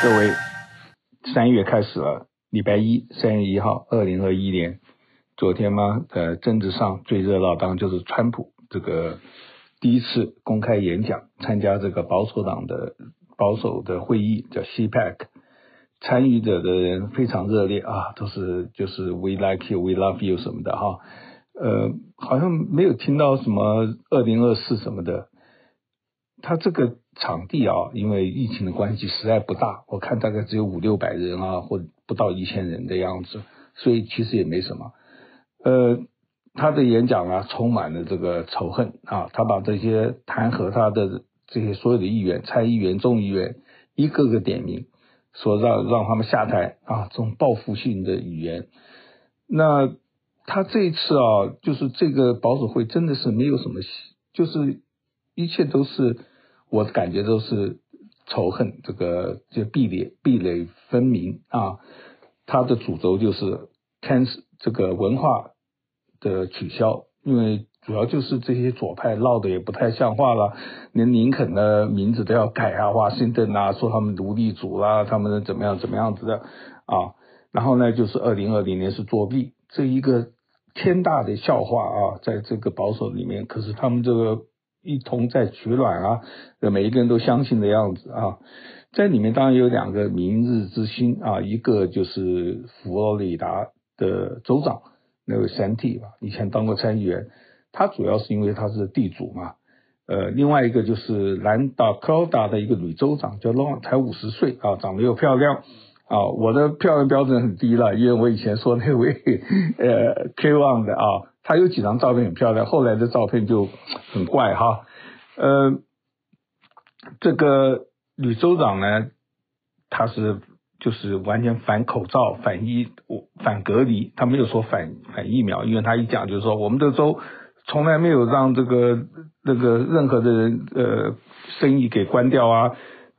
各位，三月开始了，礼拜一，三月一号，二零二一年，昨天嘛，呃，政治上最热闹当就是川普这个第一次公开演讲，参加这个保守党的保守的会议，叫 CPAC，参与者的人非常热烈啊，都是就是 We like you, we love you 什么的哈，呃，好像没有听到什么二零二四什么的，他这个。场地啊，因为疫情的关系实在不大，我看大概只有五六百人啊，或不到一千人的样子，所以其实也没什么。呃，他的演讲啊，充满了这个仇恨啊，他把这些弹劾他的这些所有的议员、参议员、众议员一个个点名，说让让他们下台啊，这种报复性的语言。那他这一次啊，就是这个保守会真的是没有什么，就是一切都是。我感觉都是仇恨，这个就壁垒壁垒分明啊。他的主轴就是 cancel 这个文化的取消，因为主要就是这些左派闹得也不太像话了，连林肯的名字都要改啊，华盛顿啊，说他们奴隶主啦，他们怎么样怎么样子的啊。然后呢，就是二零二零年是作弊，这一个天大的笑话啊，在这个保守里面，可是他们这个。一同在取暖啊，每一个人都相信的样子啊，在里面当然有两个明日之星啊，一个就是佛罗里达的州长那位桑蒂吧，以前当过参议员，他主要是因为他是地主嘛，呃，另外一个就是南达科达的一个女州长叫 Long，才五十岁啊，长得又漂亮。啊，我的漂亮标准很低了，因为我以前说那位呃 K1 的啊。他有几张照片很漂亮，后来的照片就很怪哈。呃，这个女州长呢，她是就是完全反口罩、反疫、反隔离，她没有说反反疫苗，因为她一讲就是说我们的州从来没有让这个那个任何的人呃生意给关掉啊，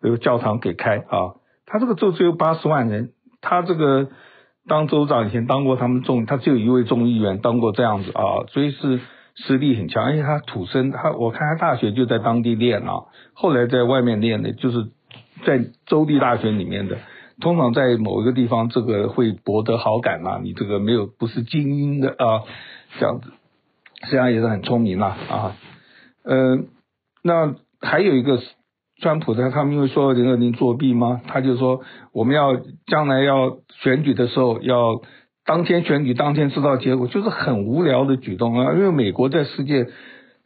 有教堂给开啊。他这个州只有八十万人，他这个。当州长以前当过他们众，他只有一位众议员当过这样子啊，所以是实力很强。而且他土生，他我看他大学就在当地练啊，后来在外面练的，就是在州立大学里面的。通常在某一个地方，这个会博得好感啊，你这个没有不是精英的啊，这样子，实际上也是很聪明啦啊。嗯、那还有一个。川普的他们因为说二零二零作弊吗？他就说我们要将来要选举的时候要当天选举当天知道结果，就是很无聊的举动啊。因为美国在世界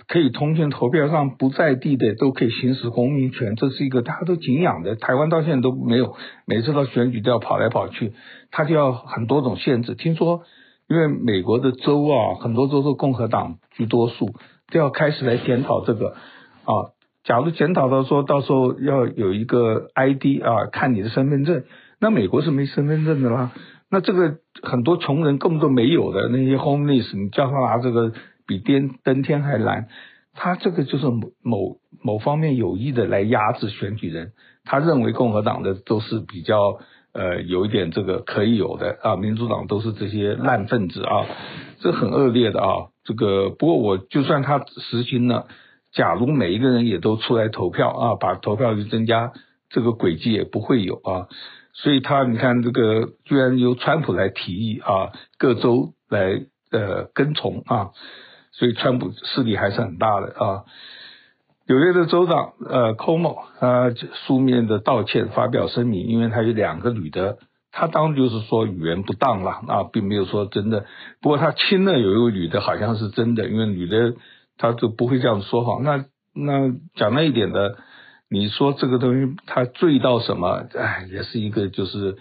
可以通讯投票上不在地的都可以行使公民权，这是一个大家都敬仰的。台湾到现在都没有，每次到选举都要跑来跑去，他就要很多种限制。听说因为美国的州啊，很多州是共和党居多数，都要开始来检讨这个啊。假如检讨到说到时候要有一个 ID 啊，看你的身份证，那美国是没身份证的啦。那这个很多穷人根本都没有的那些 homeless，你叫他拿这个比登登天还难。他这个就是某某某方面有意的来压制选举人。他认为共和党的都是比较呃有一点这个可以有的啊，民主党都是这些烂分子啊，这很恶劣的啊。这个不过我就算他实行了。假如每一个人也都出来投票啊，把投票率增加，这个轨迹也不会有啊。所以他你看这个居然由川普来提议啊，各州来呃跟从啊，所以川普势力还是很大的啊。纽约的州长呃 Cuomo 他书面的道歉发表声明，因为他有两个女的，他当然就是说语言不当了啊，并没有说真的。不过他亲了有一个女的，好像是真的，因为女的。他就不会这样说谎。那那讲那一点的，你说这个东西他醉到什么？哎，也是一个就是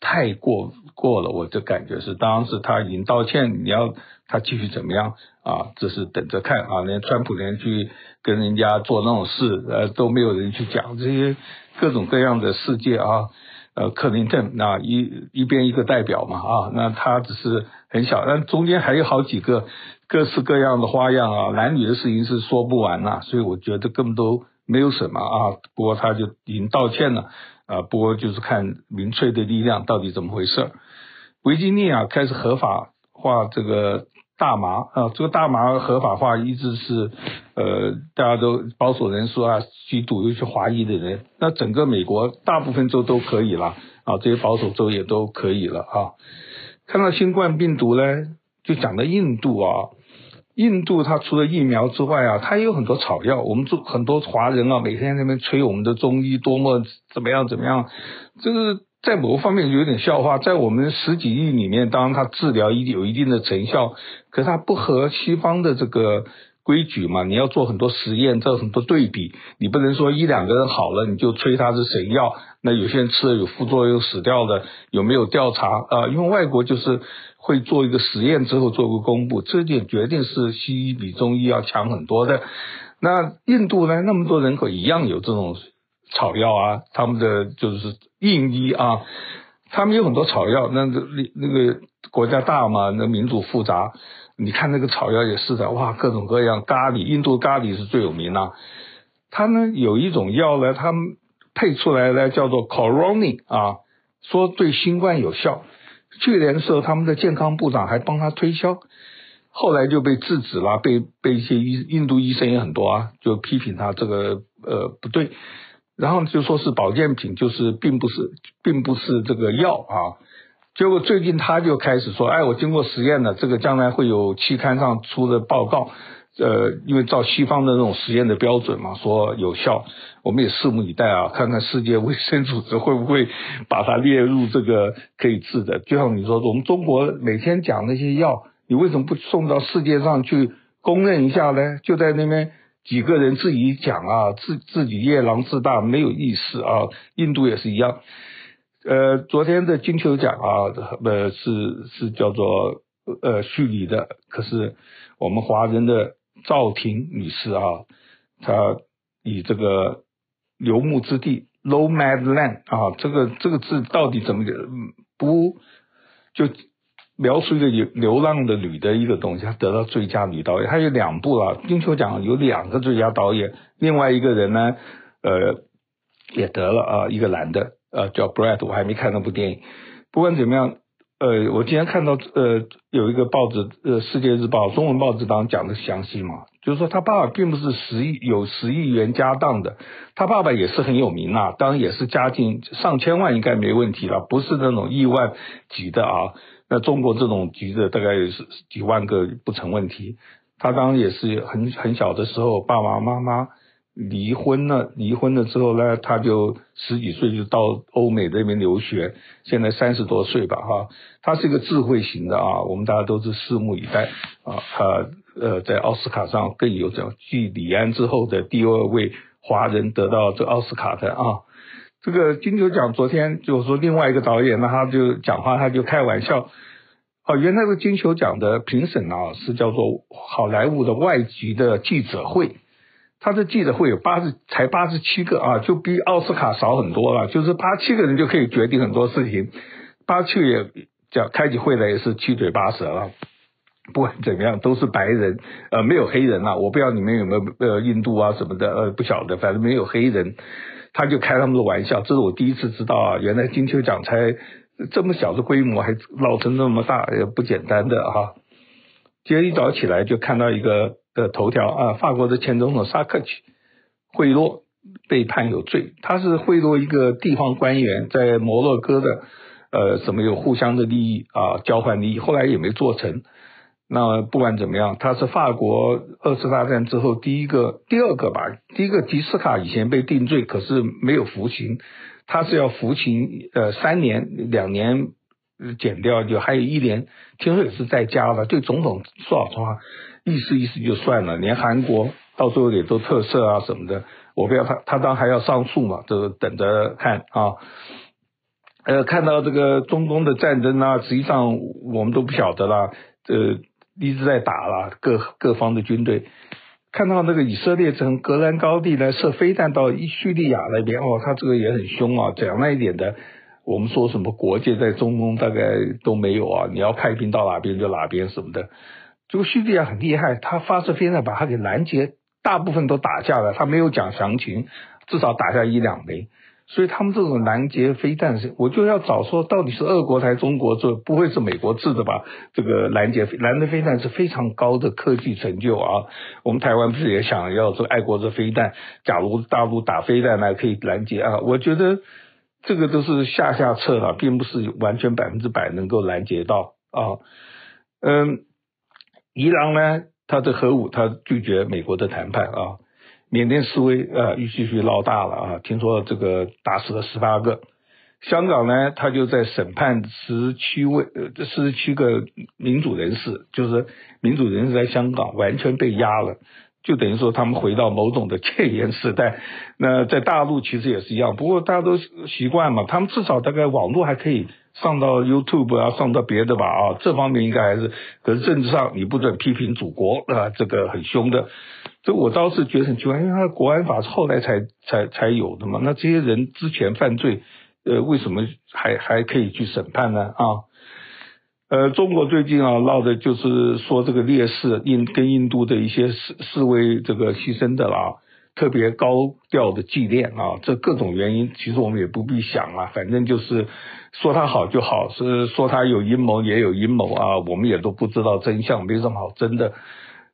太过过了。我的感觉是，当时他已经道歉，你要他继续怎么样啊？这是等着看啊。连川普连去跟人家做那种事，呃，都没有人去讲这些各种各样的世界啊。呃，克林顿那一一边一个代表嘛啊，那他只是很小，但中间还有好几个。各式各样的花样啊，男女的事情是说不完呐，所以我觉得根本都没有什么啊。不过他就已经道歉了啊，不过就是看民粹的力量到底怎么回事。维吉尼亚开始合法化这个大麻啊，这个大麻合法化一直是呃大家都保守人说啊，吸毒尤其华裔的人，那整个美国大部分州都可以了啊，这些保守州也都可以了啊。看到新冠病毒呢，就讲到印度啊。印度它除了疫苗之外啊，它也有很多草药。我们做很多华人啊，每天在那边吹我们的中医多么怎么样怎么样，这个在某个方面有点笑话。在我们十几亿里面，当然它治疗一有一定的成效，可是它不合西方的这个规矩嘛。你要做很多实验，做很多对比，你不能说一两个人好了你就吹它是神药。那有些人吃了有副作用死掉的，有没有调查啊？因为外国就是。会做一个实验之后做个公布，这点决定是西医比中医要强很多的。那印度呢，那么多人口一样有这种草药啊，他们的就是印医啊，他们有很多草药。那个那个国家大嘛，那民族复杂，你看那个草药也是的，哇，各种各样咖喱，印度咖喱是最有名啊。他呢有一种药呢，他们配出来呢叫做 Coroni 啊，说对新冠有效。去年的时候，他们的健康部长还帮他推销，后来就被制止了，被被一些医印度医生也很多啊，就批评他这个呃不对，然后就说是保健品，就是并不是并不是这个药啊。结果最近他就开始说，哎，我经过实验了，这个将来会有期刊上出的报告。呃，因为照西方的那种实验的标准嘛，说有效，我们也拭目以待啊，看看世界卫生组织会不会把它列入这个可以治的。就像你说，我们中国每天讲那些药，你为什么不送到世界上去公认一下呢？就在那边几个人自己讲啊，自自己夜郎自大，没有意思啊。印度也是一样。呃，昨天的金球奖啊，呃，是是叫做呃虚拟的，可是我们华人的。赵婷女士啊，她以这个游牧之地 （Nomadland） 啊，这个这个字到底怎么不就描述一个流流浪的女的一个东西？她得到最佳女导演，她有两部啊，金球奖有两个最佳导演，另外一个人呢，呃，也得了啊，一个男的，呃，叫 Brad，我还没看那部电影，不管怎么样。呃，我今天看到呃有一个报纸呃《世界日报》中文报纸当讲的详细嘛，就是说他爸爸并不是十亿有十亿元家当的，他爸爸也是很有名啊，当然也是家境上千万应该没问题了，不是那种亿万级的啊。那中国这种级的大概也是几万个不成问题。他当然也是很很小的时候，爸爸妈妈。离婚了，离婚了之后呢，他就十几岁就到欧美那边留学，现在三十多岁吧，哈，他是一个智慧型的啊，我们大家都是拭目以待啊，他呃在奥斯卡上更有奖继李安之后的第二位华人得到这奥斯卡的啊，这个金球奖昨天就是说另外一个导演那，他就讲话他就开玩笑，哦，原来这个金球奖的评审啊是叫做好莱坞的外籍的记者会。他的记者会有八十才八十七个啊，就比奥斯卡少很多了。就是八七个人就可以决定很多事情，八七也叫开起会来也是七嘴八舌了。不管怎么样，都是白人，呃，没有黑人啊。我不知道你们有没有呃印度啊什么的，呃，不晓得，反正没有黑人，他就开他们的玩笑。这是我第一次知道啊，原来金球奖才这么小的规模，还闹成那么大，也不简单的哈、今天一早起来就看到一个。的头条啊，法国的前总统萨科齐贿赂被判有罪，他是贿赂一个地方官员，在摩洛哥的呃什么有互相的利益啊，交换利益，后来也没做成。那不管怎么样，他是法国二次大战之后第一个、第二个吧，第一个吉斯卡以前被定罪，可是没有服刑，他是要服刑呃三年、两年减掉，就还有一年，听说也是在家了。对总统说实话。意思意思就算了，连韩国到最后也都特赦啊什么的，我不要他，他当然还要上诉嘛，就等着看啊。呃，看到这个中东的战争啊，实际上我们都不晓得啦，呃，一直在打啦，各各方的军队。看到那个以色列从格兰高地来射飞弹到叙利亚那边，哦，他这个也很凶啊，讲那一点的，我们说什么国界在中东大概都没有啊，你要派兵到哪边就哪边什么的。这个叙利亚很厉害，他发射飞弹把他给拦截，大部分都打下来，他没有讲详情，至少打下一两枚。所以他们这种拦截飞弹是，我就要找说到底是俄国还是中国做，不会是美国制的吧？这个拦截拦的飞弹是非常高的科技成就啊！我们台湾不是也想要做爱国的飞弹？假如大陆打飞弹来可以拦截啊？我觉得这个都是下下策了，并不是完全百分之百能够拦截到啊。嗯，伊朗呢，他的核武他拒绝美国的谈判啊。缅甸示威啊，又继续闹大了啊！听说这个打死了十八个。香港呢，他就在审判十七位呃，这十七个民主人士，就是民主人士在香港完全被压了，就等于说他们回到某种的戒严时代。那在大陆其实也是一样，不过大家都习惯嘛，他们至少大概网络还可以上到 YouTube 啊，上到别的吧啊，这方面应该还是。可是政治上你不准批评祖国啊，这个很凶的。这我倒是觉得很奇怪，因为他国安法是后来才才才有的嘛。那这些人之前犯罪，呃，为什么还还可以去审判呢？啊，呃，中国最近啊闹的就是说这个烈士印跟印度的一些示示威这个牺牲的啦，特别高调的纪念啊，这各种原因其实我们也不必想啊，反正就是说他好就好，是说他有阴谋也有阴谋啊，我们也都不知道真相，没什么好争的。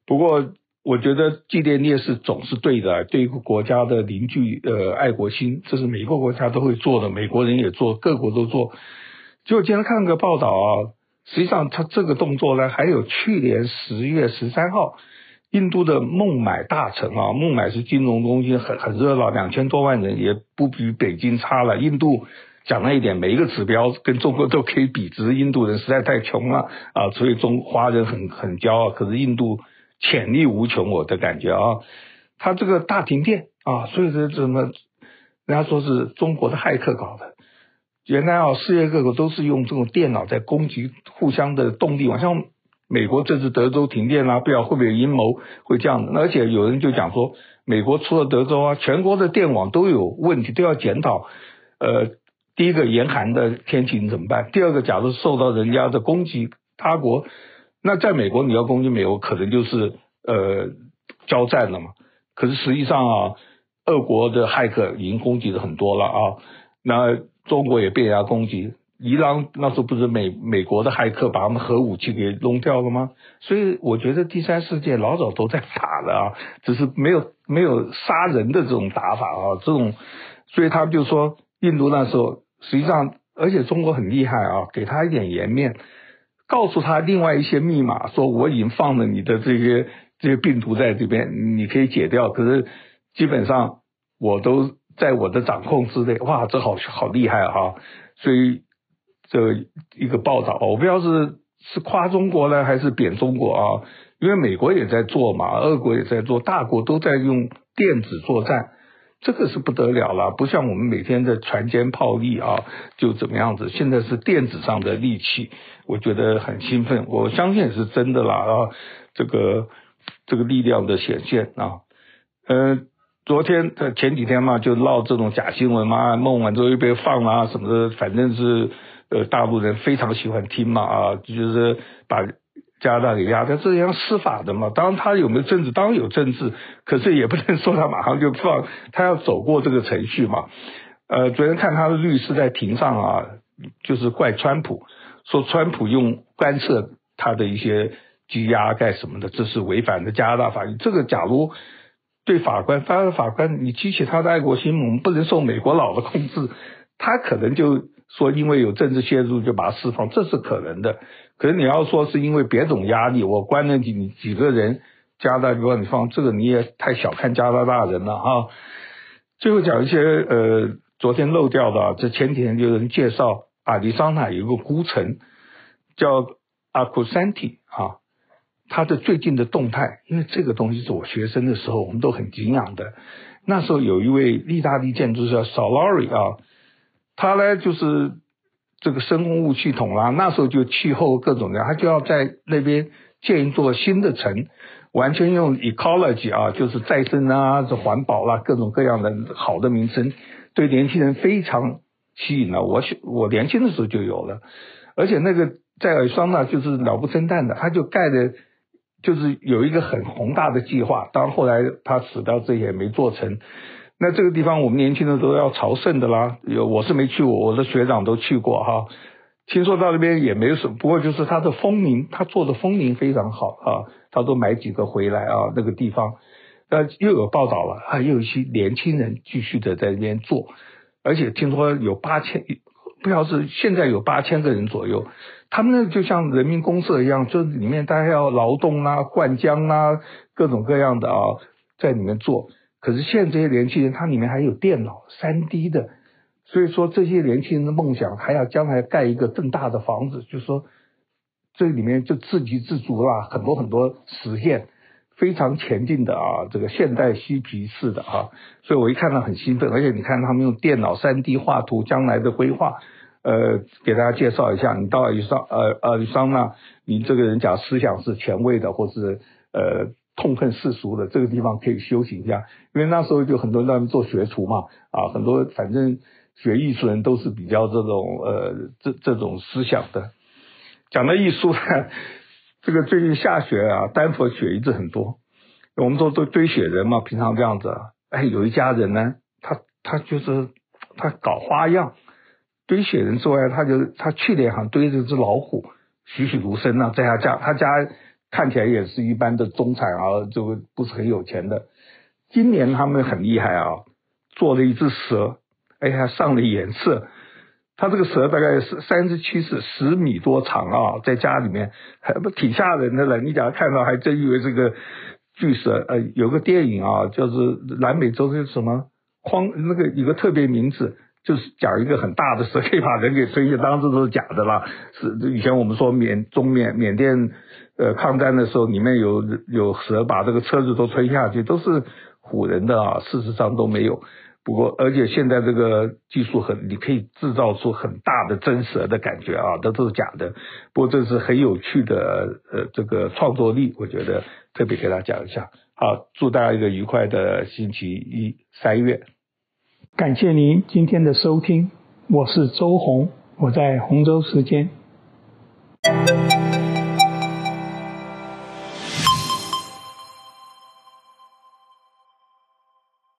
不过。我觉得纪念烈士总是对的，对一个国家的凝聚呃爱国心，这是每个国家都会做的，美国人也做，各国都做。就今天看个报道啊，实际上他这个动作呢，还有去年十月十三号，印度的孟买大城啊，孟买是金融中心，很很热闹，两千多万人，也不比北京差了。印度讲了一点，每一个指标跟中国都可以比，只是印度人实在太穷了啊，所以中华人很很骄傲。可是印度。潜力无穷，我的感觉啊，他这个大停电啊，所以说怎么，人家说是中国的骇客搞的。原来啊，世界各国都是用这种电脑在攻击互相的动力，像美国这次德州停电啦、啊，不知道会不会有阴谋会这样的。而且有人就讲说，美国除了德州啊，全国的电网都有问题，都要检讨。呃，第一个严寒的天气你怎么办？第二个，假如受到人家的攻击，他国。那在美国，你要攻击美国，可能就是呃交战了嘛。可是实际上啊，俄国的骇客已经攻击了很多了啊。那中国也被人家攻击，伊朗那时候不是美美国的骇客把他们核武器给弄掉了吗？所以我觉得第三世界老早都在打了啊，只是没有没有杀人的这种打法啊，这种，所以他们就说印度那时候实际上，而且中国很厉害啊，给他一点颜面。告诉他另外一些密码，说我已经放了你的这些这些病毒在这边，你可以解掉。可是基本上我都在我的掌控之内。哇，这好好厉害哈！所以这一个报道，我不知道是是夸中国呢，还是贬中国啊？因为美国也在做嘛，俄国也在做，大国都在用电子作战。这个是不得了了，不像我们每天的船坚炮利啊，就怎么样子。现在是电子上的利器，我觉得很兴奋。我相信是真的啦啊，这个这个力量的显现啊。嗯、昨天呃前几天嘛，就闹这种假新闻嘛，孟晚舟又被放啊什么的，反正是呃大陆人非常喜欢听嘛啊，就是把。加拿大给压，他这样司法的嘛？当然他有没有政治？当然有政治，可是也不能说他马上就放，他要走过这个程序嘛。呃，昨天看他的律师在庭上啊，就是怪川普，说川普用干涉他的一些羁押干什么的，这是违反的加拿大法律。这个假如对法官，发了法官，你激起他的爱国心，我们不能受美国佬的控制，他可能就说因为有政治介入就把他释放，这是可能的。可是你要说是因为别种压力，我关了几几个人，加拿大就让你放，这个你也太小看加拿大人了啊！最后讲一些呃，昨天漏掉的，这前几天就有人介绍，亚利桑那有一个孤城叫阿库山体啊，它的最近的动态，因为这个东西是我学生的时候我们都很敬仰的，那时候有一位意大利建筑师叫 Solari 啊，他呢就是。这个生物系统啦，那时候就气候各种的，他就要在那边建一座新的城，完全用 ecology 啊，就是再生啊，这环保啦，各种各样的好的名称，对年轻人非常吸引了。我我年轻的时候就有了，而且那个在尔桑那就是鸟不生蛋的，他就盖的，就是有一个很宏大的计划，当后来他死掉，这也没做成。那这个地方我们年轻的时候要朝圣的啦，有我是没去过，我的学长都去过哈。听说到那边也没有什么，不过就是他的风铃，他做的风铃非常好啊，他都买几个回来啊，那个地方，呃，又有报道了啊，又有一些年轻人继续的在那边做，而且听说有八千，不知道是现在有八千个人左右，他们那就像人民公社一样，就是里面大家要劳动啊、灌浆啊，各种各样的啊，在里面做。可是现在这些年轻人，他里面还有电脑、三 D 的。所以说，这些年轻人的梦想还要将来盖一个更大的房子，就是说这里面就自给自足啦，很多很多实现非常前进的啊，这个现代嬉皮士的啊，所以我一看到很兴奋，而且你看他们用电脑三 D 画图，将来的规划，呃，给大家介绍一下，你到阿里桑呃阿里桑那，你这个人讲思想是前卫的，或是呃痛恨世俗的，这个地方可以修行一下，因为那时候就很多人在那做学徒嘛，啊，很多反正。学艺术人都是比较这种呃这这种思想的。讲到艺术呢，这个最近下雪啊，丹佛雪一直很多。我们说都堆雪人嘛，平常这样子。哎，有一家人呢，他他就是他搞花样，堆雪人之外，他就他去年好像堆着只老虎，栩栩如生啊，在他家，他家看起来也是一般的中产啊，就不是很有钱的。今年他们很厉害啊，做了一只蛇。哎呀，上了颜色，它这个蛇大概是三十七尺，十米多长啊，在家里面还不挺吓人的了。你假如看到，还真以为这个巨蛇。呃，有个电影啊，叫做南美洲是什么荒，那个有个特别名字，就是讲一个很大的蛇可以把人给吞下，当然这都是假的啦。是以前我们说缅中缅缅甸呃抗战的时候，里面有有蛇把这个车子都吞下去，都是唬人的啊，事实上都没有。不过，而且现在这个技术很，你可以制造出很大的真蛇的感觉啊，这都是假的。不过这是很有趣的，呃，这个创作力，我觉得特别给大家讲一下。好，祝大家一个愉快的星期一三月。感谢您今天的收听，我是周红，我在洪州时间。